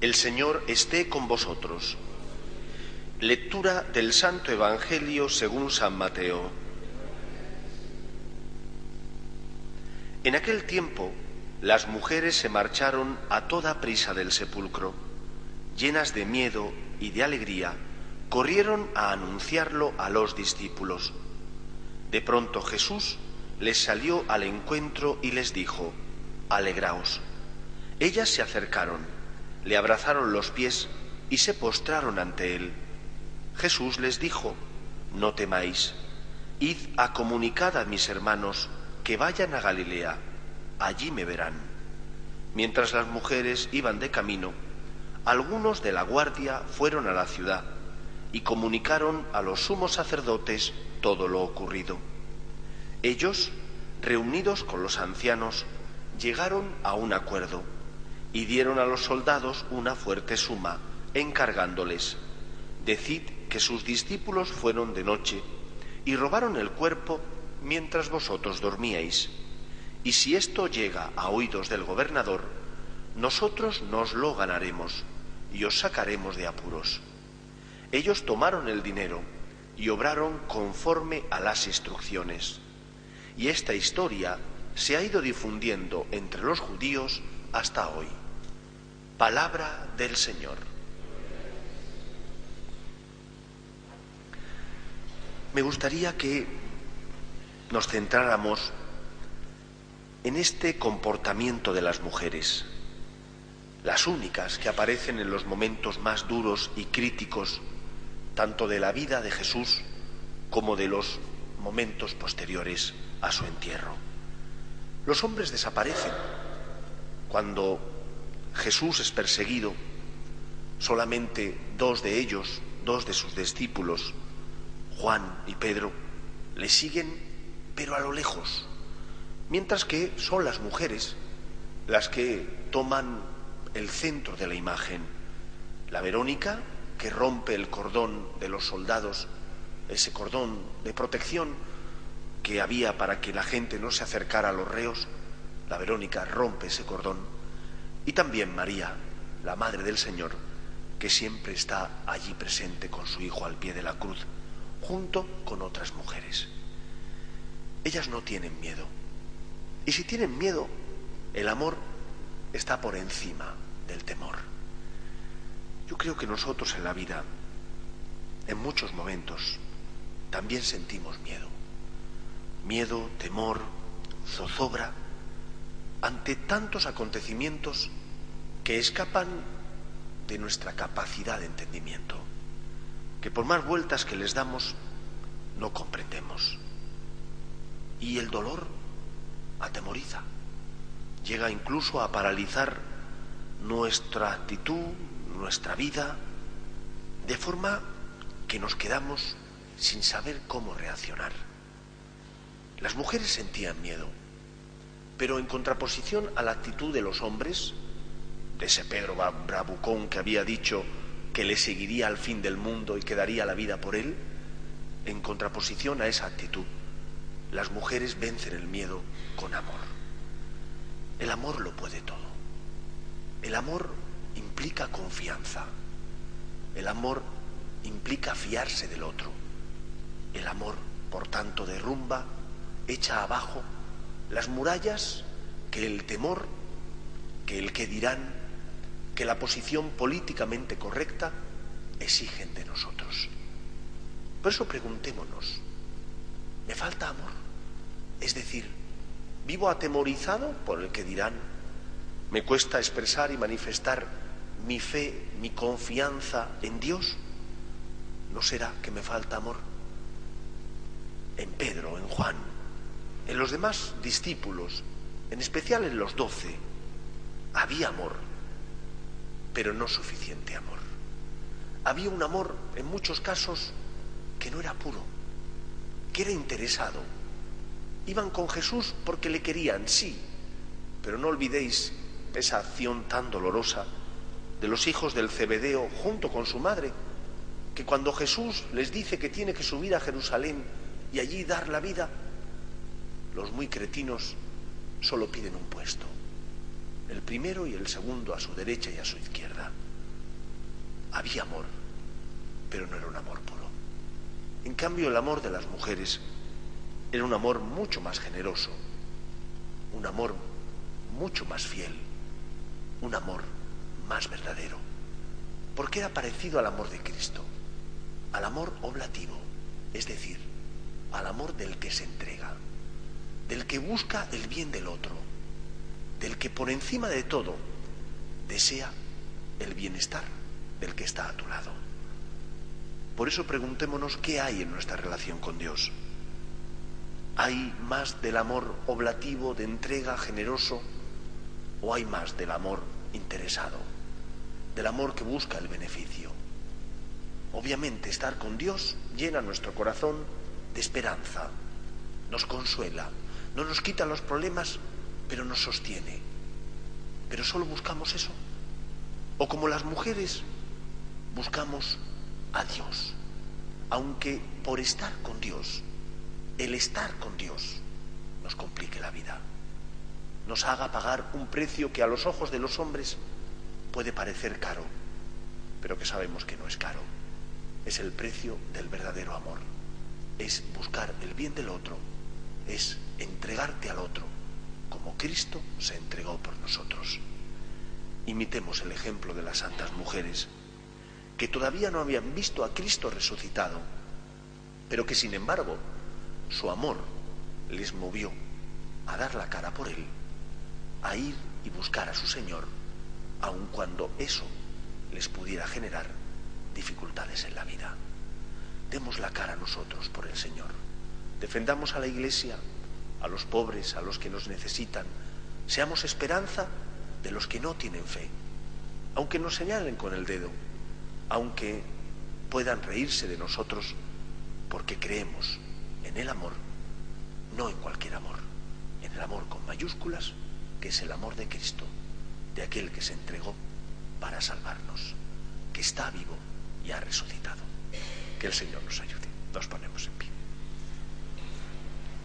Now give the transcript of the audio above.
El Señor esté con vosotros. Lectura del Santo Evangelio según San Mateo. En aquel tiempo, las mujeres se marcharon a toda prisa del sepulcro. Llenas de miedo y de alegría, corrieron a anunciarlo a los discípulos. De pronto Jesús les salió al encuentro y les dijo, Alegraos. Ellas se acercaron, le abrazaron los pies y se postraron ante él. Jesús les dijo, No temáis, id a comunicar a mis hermanos que vayan a Galilea, allí me verán. Mientras las mujeres iban de camino, algunos de la guardia fueron a la ciudad y comunicaron a los sumos sacerdotes todo lo ocurrido. Ellos, reunidos con los ancianos, llegaron a un acuerdo y dieron a los soldados una fuerte suma, encargándoles, decid que sus discípulos fueron de noche y robaron el cuerpo mientras vosotros dormíais. Y si esto llega a oídos del gobernador, nosotros nos lo ganaremos y os sacaremos de apuros. Ellos tomaron el dinero y obraron conforme a las instrucciones. Y esta historia se ha ido difundiendo entre los judíos hasta hoy. Palabra del Señor. Me gustaría que nos centráramos en este comportamiento de las mujeres, las únicas que aparecen en los momentos más duros y críticos, tanto de la vida de Jesús como de los momentos posteriores a su entierro. Los hombres desaparecen. Cuando Jesús es perseguido, solamente dos de ellos, dos de sus discípulos, Juan y Pedro, le siguen, pero a lo lejos, mientras que son las mujeres las que toman el centro de la imagen. La Verónica, que rompe el cordón de los soldados, ese cordón de protección que había para que la gente no se acercara a los reos, la Verónica rompe ese cordón. Y también María, la Madre del Señor, que siempre está allí presente con su Hijo al pie de la cruz, junto con otras mujeres. Ellas no tienen miedo. Y si tienen miedo, el amor está por encima del temor. Yo creo que nosotros en la vida, en muchos momentos, también sentimos miedo. Miedo, temor, zozobra, ante tantos acontecimientos que escapan de nuestra capacidad de entendimiento, que por más vueltas que les damos, no comprendemos. Y el dolor atemoriza, llega incluso a paralizar nuestra actitud, nuestra vida, de forma que nos quedamos sin saber cómo reaccionar. Las mujeres sentían miedo, pero en contraposición a la actitud de los hombres, de ese Pedro bravucón que había dicho que le seguiría al fin del mundo y que daría la vida por él, en contraposición a esa actitud, las mujeres vencen el miedo con amor. El amor lo puede todo. El amor implica confianza. El amor implica fiarse del otro. El amor, por tanto, derrumba, echa abajo las murallas que el temor, que el que dirán, que la posición políticamente correcta exigen de nosotros. Por eso preguntémonos, ¿me falta amor? Es decir, ¿vivo atemorizado por el que dirán? ¿Me cuesta expresar y manifestar mi fe, mi confianza en Dios? ¿No será que me falta amor? En Pedro, en Juan, en los demás discípulos, en especial en los doce, había amor, pero no suficiente amor. Había un amor, en muchos casos, que no era puro, que era interesado. Iban con Jesús porque le querían, sí, pero no olvidéis esa acción tan dolorosa de los hijos del Cebedeo junto con su madre, que cuando Jesús les dice que tiene que subir a Jerusalén y allí dar la vida, los muy cretinos solo piden un puesto. el primero y el segundo a su derecha y a su izquierda. Había amor, pero no era un amor puro. En cambio, el amor de las mujeres era un amor mucho más generoso, un amor mucho más fiel, un amor más verdadero, porque era parecido al amor de Cristo, al amor oblativo, es decir, al amor del que se entrega, del que busca el bien del otro, del que por encima de todo desea el bienestar del que está a tu lado. Por eso preguntémonos qué hay en nuestra relación con Dios. ¿Hay más del amor oblativo, de entrega, generoso, o hay más del amor interesado, del amor que busca el beneficio? Obviamente estar con Dios llena nuestro corazón de esperanza, nos consuela, no nos quita los problemas, pero nos sostiene. Pero solo buscamos eso. O como las mujeres, buscamos a Dios, aunque por estar con Dios el estar con Dios nos complique la vida, nos haga pagar un precio que a los ojos de los hombres puede parecer caro, pero que sabemos que no es caro. Es el precio del verdadero amor, es buscar el bien del otro, es entregarte al otro, como Cristo se entregó por nosotros. Imitemos el ejemplo de las santas mujeres, que todavía no habían visto a Cristo resucitado, pero que sin embargo su amor les movió a dar la cara por él, a ir y buscar a su Señor, aun cuando eso les pudiera generar dificultades en la vida. Demos la cara nosotros por el Señor. Defendamos a la Iglesia, a los pobres, a los que nos necesitan. Seamos esperanza de los que no tienen fe, aunque nos señalen con el dedo, aunque puedan reírse de nosotros porque creemos en el amor, no en cualquier amor, en el amor con mayúsculas, que es el amor de Cristo, de aquel que se entregó para salvarnos, que está vivo y ha resucitado. Que el Señor nos ayude. Nos ponemos en pie.